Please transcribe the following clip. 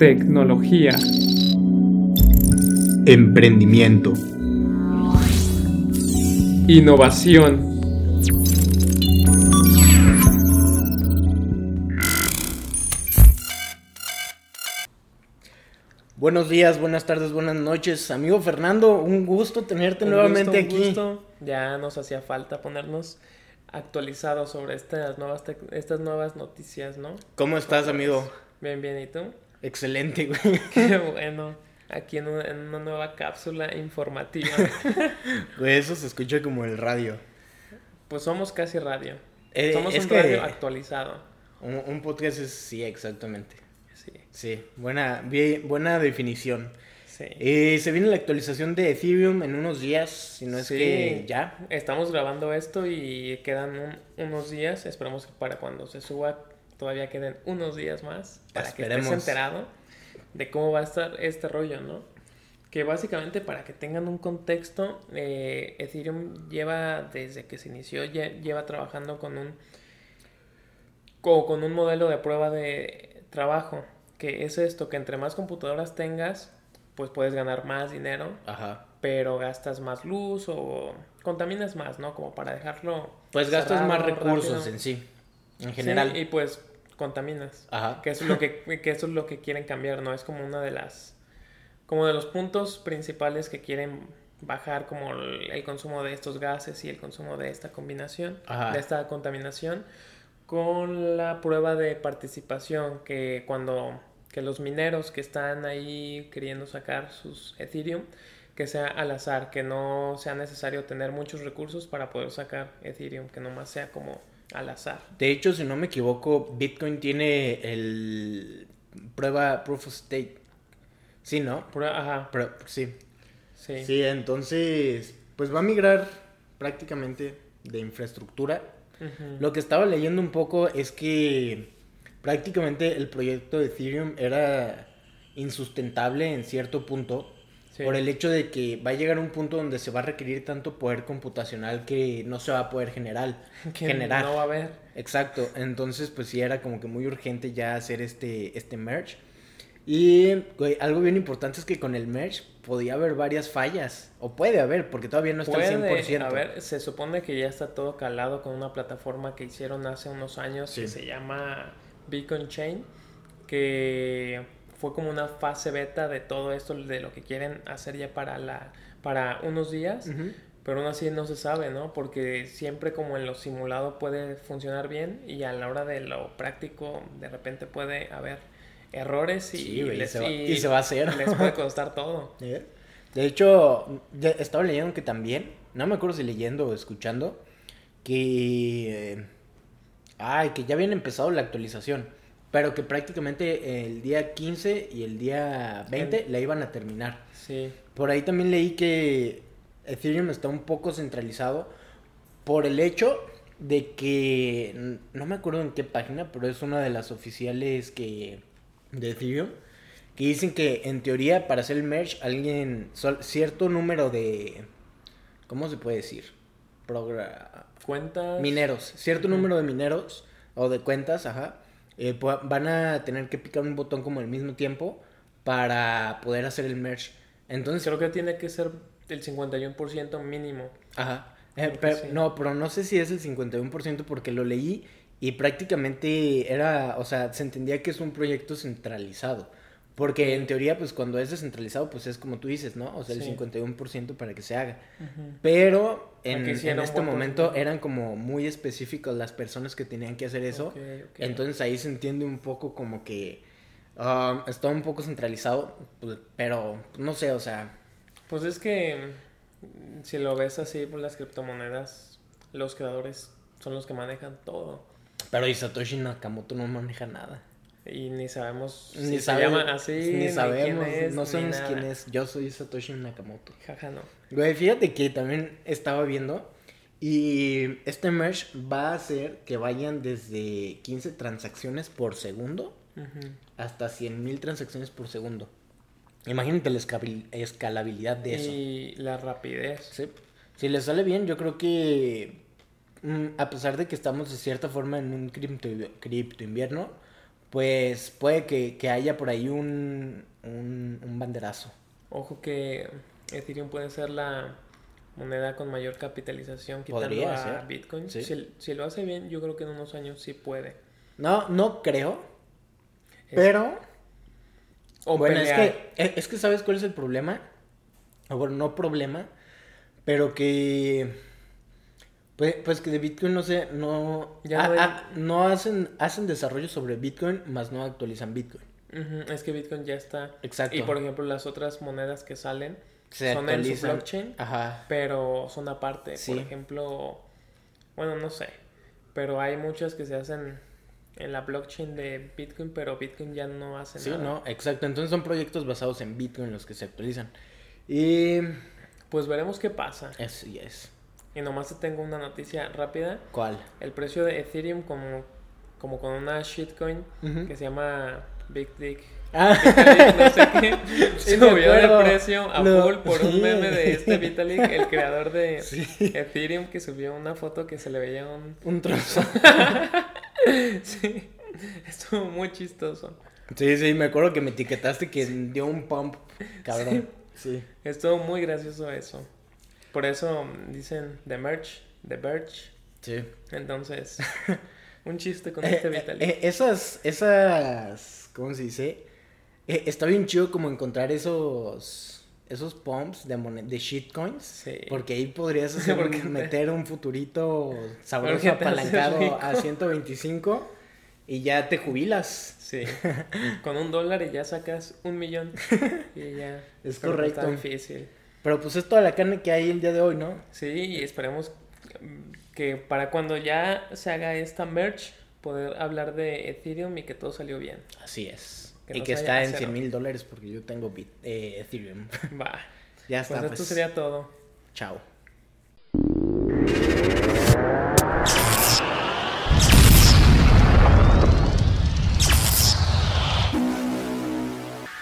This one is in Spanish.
tecnología, emprendimiento, innovación. Buenos días, buenas tardes, buenas noches. Amigo Fernando, un gusto tenerte Un nuevamente gusto, un aquí. gusto. Ya nos hacía falta ponernos actualizados sobre estas nuevas, tec- estas nuevas noticias, ¿no? ¿Cómo estás, amigo? Bien, bien, ¿y tú? Excelente, güey. Qué bueno. Aquí en una, en una nueva cápsula informativa. Güey, eso se escucha como el radio. Pues somos casi radio. Eh, somos es un que- radio actualizado. Un, un podcast es, sí, exactamente. Sí, Sí, buena, bien- buena definición. sí. Eh, se viene la actualización de Ethereum en unos días, si no es Sí. que ya. Estamos grabando esto y quedan un- unos días. Esperamos que para cuando se suba todavía queden unos días más. Para que estés enterado de cómo va a estar este rollo, ¿no? Que básicamente para que tengan un contexto, eh, Ethereum lleva desde que se inició, lle- lleva trabajando con un, co- con un modelo de prueba de trabajo. Que es esto, que entre más computadoras tengas, pues puedes ganar más dinero Ajá. pero gastas más luz o contaminas más, ¿no? Como para dejarlo. Pues gastas más recursos rápido. en sí, en Sí, general. y pues contaminas. Ajá. Que eso es lo que, que eso es lo que quieren cambiar, ¿no? Es como una de las. como de los puntos principales que quieren bajar como el, el consumo de estos gases y el consumo de esta combinación, Ajá. de esta contaminación, con la prueba de participación que cuando que los mineros que están ahí queriendo sacar sus Ethereum, que sea al azar, que no sea necesario tener muchos recursos para poder sacar Ethereum, que nomás sea como al azar. De hecho, si no me equivoco, Bitcoin tiene el prueba proof of stake. Sí, ¿no? Prueba- ajá, Pero, sí. sí. Sí, entonces, pues va a migrar prácticamente de infraestructura. Lo que estaba leyendo un poco es que prácticamente el proyecto de Ethereum era insustentable en cierto punto Sí. por el hecho de que va a llegar un punto donde se va a requerir tanto poder computacional que no se va a poder generar. que generar. no va a haber. Exacto, entonces pues sí era como que muy urgente ya hacer este, este merge. Y güey, algo bien importante es que con el merge podía haber varias fallas, o puede haber, porque todavía no está al Puede, 100%. a ver, se supone que ya está todo calado con una plataforma que hicieron hace unos años Sí. que se llama Beacon Chain, que fue como una fase beta de todo esto, de lo que quieren hacer ya para, la, para unos días, pero aún así no se sabe, ¿no? Porque siempre como en lo simulado puede funcionar bien y a la hora de lo práctico de repente puede haber errores y, Sí, güey, y les, se va- y se va a hacer. les puede costar todo. De hecho, estaba leyendo que también, no me acuerdo si leyendo o escuchando, que... eh, Ay, que ya habían empezado la actualización, pero que prácticamente el día 15 y el día 20 la iban a terminar. Sí. Por ahí también leí que Ethereum está un poco centralizado por el hecho de que no me acuerdo en qué página, pero es una de las oficiales que de Ethereum que dicen que en teoría para hacer el merge alguien cierto número de ¿cómo se puede decir? Progra- Cuentas. mineros, cierto número de mineros o de cuentas, ajá, eh, van a tener que picar un botón como al mismo tiempo para poder hacer el merge. Entonces, Creo que tiene que ser el 51% mínimo. ajá, eh, pero- sí. no, pero no sé si es el 51% porque lo leí y prácticamente era, o sea, se entendía que es un proyecto centralizado. Porque en teoría, pues cuando es descentralizado, pues es como tú dices, ¿no? O sea, el Sí. 51% para que se haga. Pero en, este momento porcentaje. eran como muy específicas las personas que tenían que hacer eso. Entonces ahí se entiende un poco como que um, está un poco centralizado, pues, pero no sé, o sea, Pues es que mm, si lo ves así, pues las criptomonedas, los creadores son los que manejan todo. pero y Satoshi Nakamoto no maneja nada. Y ni sabemos Ni si sabe- se llama así, ni sabemos, quién es, no sabemos quién es. Yo soy Satoshi Nakamoto. Jaja, no. Güey, fíjate que también estaba viendo y este merge va a hacer que vayan desde 15 transacciones por segundo Ujú. hasta 100.000 transacciones por segundo. Imagínate la escalabilidad de eso. Y la rapidez. Sí. Si le sale bien, yo creo que mm, a pesar de que estamos de cierta forma en un cripto, cripto invierno, pues puede que, que haya por ahí un, un, un banderazo. Ojo que Ethereum puede ser la moneda con mayor capitalización quitando Podría a ser, Bitcoin. sí. Si, si lo hace bien, yo creo que en unos años sí puede. No, no creo, Es- pero... o bueno, es que, es- es que ¿sabes cuál es el problema? O bueno, no problema, pero que... Pues, pues que de Bitcoin no sé, no... Ya ah, no ah, no hacen, hacen desarrollo sobre Bitcoin, más no actualizan Bitcoin. Es que Bitcoin ya está. Exacto. Y por ejemplo, las otras monedas que salen Se son en su blockchain, Ajá. pero son aparte. Sí. Por ejemplo, bueno, no sé, pero hay muchas que se hacen en la blockchain de Bitcoin, pero Bitcoin ya no hace Sí, nada. no, exacto. Entonces son proyectos basados en Bitcoin los que se actualizan. Y... Pues veremos qué pasa. Ya es. Y nomás te tengo una noticia rápida. ¿Cuál? El precio de Ethereum como, como con una shitcoin que se llama Big Dick. Ah. Vitalik, no sé qué, Sí, subió acuerdo. precio a Lo- full por un meme de este Vitalik, el creador de Sí. Ethereum, que subió una foto que se le veía un... Un trozo. Sí, estuvo muy chistoso. Sí, sí, me acuerdo que me etiquetaste que dio un pump, cabrón. Sí. Estuvo muy gracioso eso. Por eso dicen The Merch, The Verge. Sí. Entonces, un chiste con Eh, este eh, Vitalik. eh, esas, esas, ¿cómo se dice? Eh, está bien chido como encontrar esos, esos pumps de, de shitcoins. Sí. Porque ahí podrías hacer un- te- meter un futurito sabroso apalancado a 125 y ya te jubilas. Sí, con un dólar y ya sacas un millón. Y ya. Es pero Está correcto. difícil. Pero pues es toda la carne que hay el día de hoy, ¿no? Sí, y esperemos que para cuando ya se haga esta merch, poder hablar de Ethereum y que todo salió bien. Así es. Y que está en 100 mil dólares porque yo tengo eh, Ethereum. Va. ya pues está. Pues, pues esto sería todo. Chao.